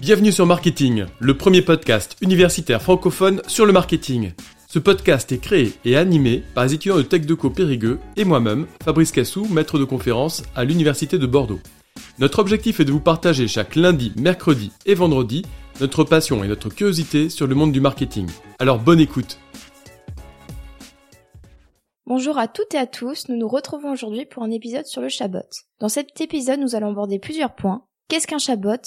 Bienvenue sur Marketing, le premier podcast universitaire francophone sur le marketing. Ce podcast est créé et animé par les étudiants de TechDeco Périgueux et moi-même, Fabrice Cassou, maître de conférence à l'Université de Bordeaux. Notre objectif est de vous partager chaque lundi, mercredi et vendredi notre passion et notre curiosité sur le monde du marketing. Alors bonne écoute Bonjour à toutes et à tous, nous nous retrouvons aujourd'hui pour un épisode sur le chabot. Dans cet épisode, nous allons aborder plusieurs points. Qu'est-ce qu'un chabot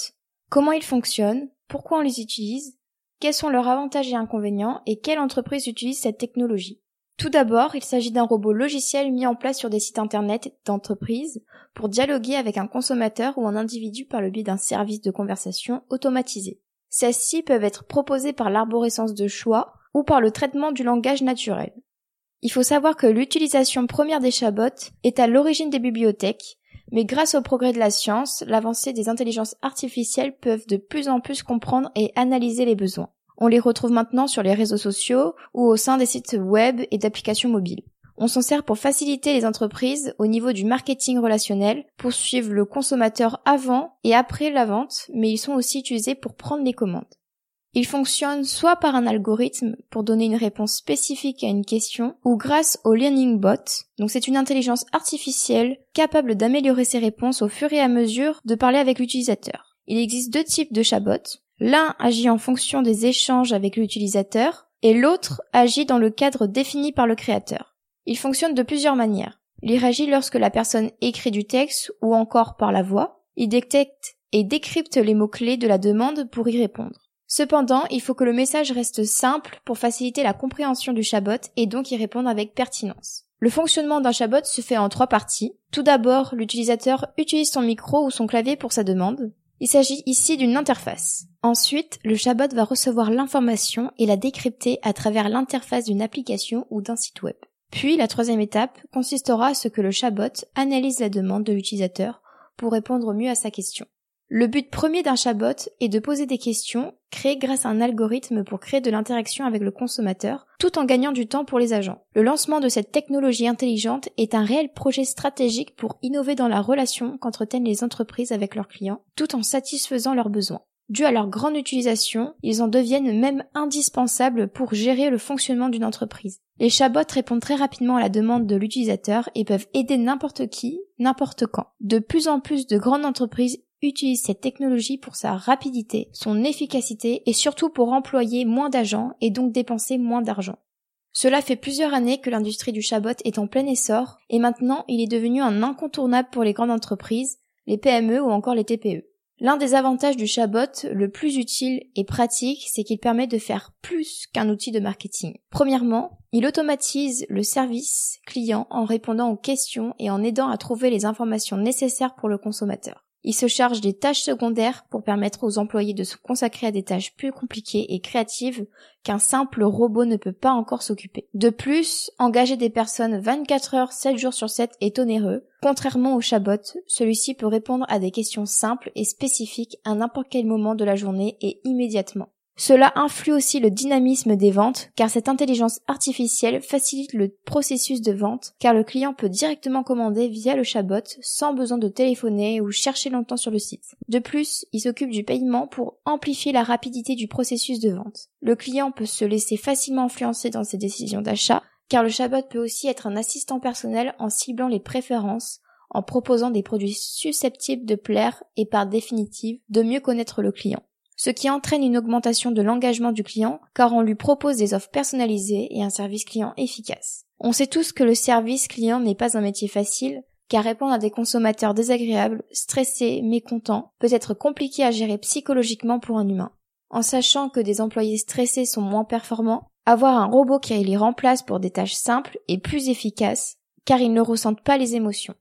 comment ils fonctionnent, pourquoi on les utilise, quels sont leurs avantages et inconvénients? Et quelle entreprise utilise cette technologie? Tout d'abord, il s'agit d'un robot logiciel mis en place sur des sites internet d'entreprise pour dialoguer avec un consommateur ou un individu par le biais d'un service de conversation automatisé. Celles-ci peuvent être proposées par l'arborescence de choix ou par le traitement du langage naturel. Il faut savoir que l'utilisation première des chabots est à l'origine des bibliothèques mais grâce au progrès de la science, l'avancée des intelligences artificielles peuvent de plus en plus comprendre et analyser les besoins. On les retrouve maintenant sur les réseaux sociaux ou au sein des sites web et d'applications mobiles. On s'en sert pour faciliter les entreprises au niveau du marketing relationnel, pour suivre le consommateur avant et après la vente, mais ils sont aussi utilisés pour prendre les commandes. Il fonctionne soit par un algorithme pour donner une réponse spécifique à une question, ou grâce au Learning Bot. Donc c'est une intelligence artificielle capable d'améliorer ses réponses au fur et à mesure de parler avec l'utilisateur. Il existe deux types de chatbots. L'un agit en fonction des échanges avec l'utilisateur, et l'autre agit dans le cadre défini par le créateur. Il fonctionne de plusieurs manières. Il réagit lorsque la personne écrit du texte ou encore par la voix. Il détecte et décrypte les mots-clés de la demande pour y répondre. Cependant, il faut que le message reste simple pour faciliter la compréhension du chabot et donc y répondre avec pertinence. Le fonctionnement d'un chabot se fait en trois parties. Tout d'abord, l'utilisateur utilise son micro ou son clavier pour sa demande. Il s'agit ici d'une interface. Ensuite, le chabot va recevoir l'information et la décrypter à travers l'interface d'une application ou d'un site web. Puis, la troisième étape consistera à ce que le chabot analyse la demande de l'utilisateur pour répondre mieux à sa question. Le but premier d'un chatbot est de poser des questions créées grâce à un algorithme pour créer de l'interaction avec le consommateur, tout en gagnant du temps pour les agents. Le lancement de cette technologie intelligente est un réel projet stratégique pour innover dans la relation qu'entretiennent les entreprises avec leurs clients, tout en satisfaisant leurs besoins. Dû à leur grande utilisation, ils en deviennent même indispensables pour gérer le fonctionnement d'une entreprise. Les chatbots répondent très rapidement à la demande de l'utilisateur et peuvent aider n'importe qui, n'importe quand. De plus en plus de grandes entreprises utilise cette technologie pour sa rapidité, son efficacité et surtout pour employer moins d'agents et donc dépenser moins d'argent. Cela fait plusieurs années que l'industrie du chabot est en plein essor et maintenant il est devenu un incontournable pour les grandes entreprises, les PME ou encore les TPE. L'un des avantages du chabot le plus utile et pratique, c'est qu'il permet de faire plus qu'un outil de marketing. Premièrement, il automatise le service client en répondant aux questions et en aidant à trouver les informations nécessaires pour le consommateur. Il se charge des tâches secondaires pour permettre aux employés de se consacrer à des tâches plus compliquées et créatives qu'un simple robot ne peut pas encore s'occuper. De plus, engager des personnes 24 heures 7 jours sur 7 est onéreux. Contrairement au chabot, celui-ci peut répondre à des questions simples et spécifiques à n'importe quel moment de la journée et immédiatement. Cela influe aussi le dynamisme des ventes car cette intelligence artificielle facilite le processus de vente car le client peut directement commander via le chatbot sans besoin de téléphoner ou chercher longtemps sur le site. De plus, il s'occupe du paiement pour amplifier la rapidité du processus de vente. Le client peut se laisser facilement influencer dans ses décisions d'achat car le chatbot peut aussi être un assistant personnel en ciblant les préférences en proposant des produits susceptibles de plaire et par définitive de mieux connaître le client ce qui entraîne une augmentation de l'engagement du client car on lui propose des offres personnalisées et un service client efficace. On sait tous que le service client n'est pas un métier facile car répondre à des consommateurs désagréables, stressés, mécontents peut être compliqué à gérer psychologiquement pour un humain. En sachant que des employés stressés sont moins performants, avoir un robot qui les remplace pour des tâches simples est plus efficace car ils ne ressentent pas les émotions.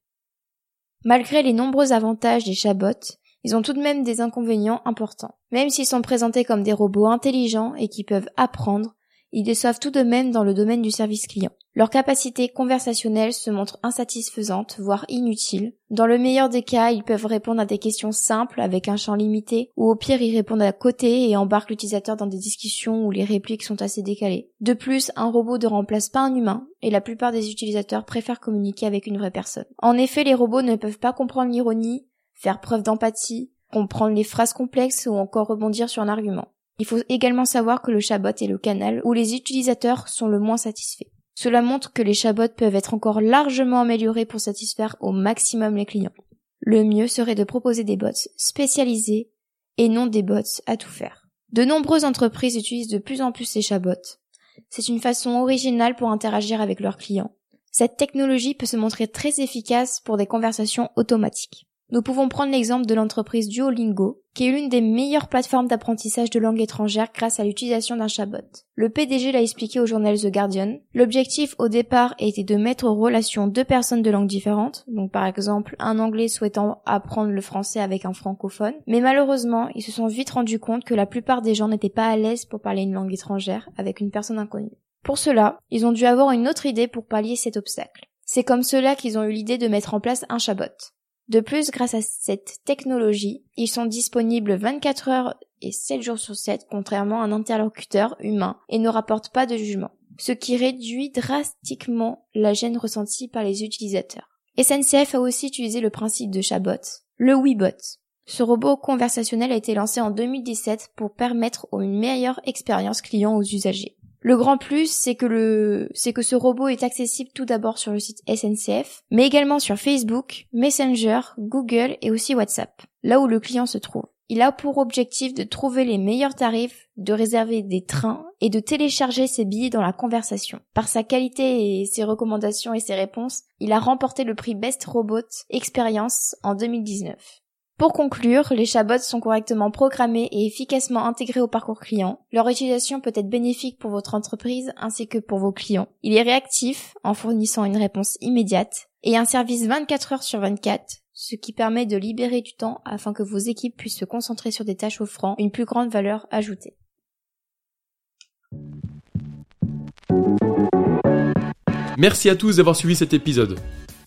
Malgré les nombreux avantages des chatbots, ils ont tout de même des inconvénients importants. Même s'ils sont présentés comme des robots intelligents et qui peuvent apprendre, ils déçoivent tout de même dans le domaine du service client. Leur capacité conversationnelle se montre insatisfaisante, voire inutile. Dans le meilleur des cas, ils peuvent répondre à des questions simples avec un champ limité, ou au pire ils répondent à côté et embarquent l'utilisateur dans des discussions où les répliques sont assez décalées. De plus, un robot ne remplace pas un humain, et la plupart des utilisateurs préfèrent communiquer avec une vraie personne. En effet, les robots ne peuvent pas comprendre l'ironie, faire preuve d'empathie, comprendre les phrases complexes ou encore rebondir sur un argument. Il faut également savoir que le chatbot est le canal où les utilisateurs sont le moins satisfaits. Cela montre que les chatbots peuvent être encore largement améliorés pour satisfaire au maximum les clients. Le mieux serait de proposer des bots spécialisés et non des bots à tout faire. De nombreuses entreprises utilisent de plus en plus les chatbots. C'est une façon originale pour interagir avec leurs clients. Cette technologie peut se montrer très efficace pour des conversations automatiques. Nous pouvons prendre l'exemple de l'entreprise Duolingo, qui est l'une des meilleures plateformes d'apprentissage de langue étrangère grâce à l'utilisation d'un chatbot. Le PDG l'a expliqué au journal The Guardian. L'objectif au départ était de mettre en relation deux personnes de langues différentes, donc par exemple un anglais souhaitant apprendre le français avec un francophone, mais malheureusement ils se sont vite rendus compte que la plupart des gens n'étaient pas à l'aise pour parler une langue étrangère avec une personne inconnue. Pour cela, ils ont dû avoir une autre idée pour pallier cet obstacle. C'est comme cela qu'ils ont eu l'idée de mettre en place un chatbot. De plus, grâce à cette technologie, ils sont disponibles 24 heures et 7 jours sur 7, contrairement à un interlocuteur humain, et ne rapportent pas de jugement, ce qui réduit drastiquement la gêne ressentie par les utilisateurs. SNCF a aussi utilisé le principe de chatbot, le WeBot. Ce robot conversationnel a été lancé en 2017 pour permettre une meilleure expérience client aux usagers. Le grand plus, c'est que le, c'est que ce robot est accessible tout d'abord sur le site SNCF, mais également sur Facebook, Messenger, Google et aussi WhatsApp, là où le client se trouve. Il a pour objectif de trouver les meilleurs tarifs, de réserver des trains et de télécharger ses billets dans la conversation. Par sa qualité et ses recommandations et ses réponses, il a remporté le prix Best Robot Experience en 2019. Pour conclure, les chatbots sont correctement programmés et efficacement intégrés au parcours client. Leur utilisation peut être bénéfique pour votre entreprise ainsi que pour vos clients. Il est réactif en fournissant une réponse immédiate et un service 24 heures sur 24, ce qui permet de libérer du temps afin que vos équipes puissent se concentrer sur des tâches offrant une plus grande valeur ajoutée. Merci à tous d'avoir suivi cet épisode.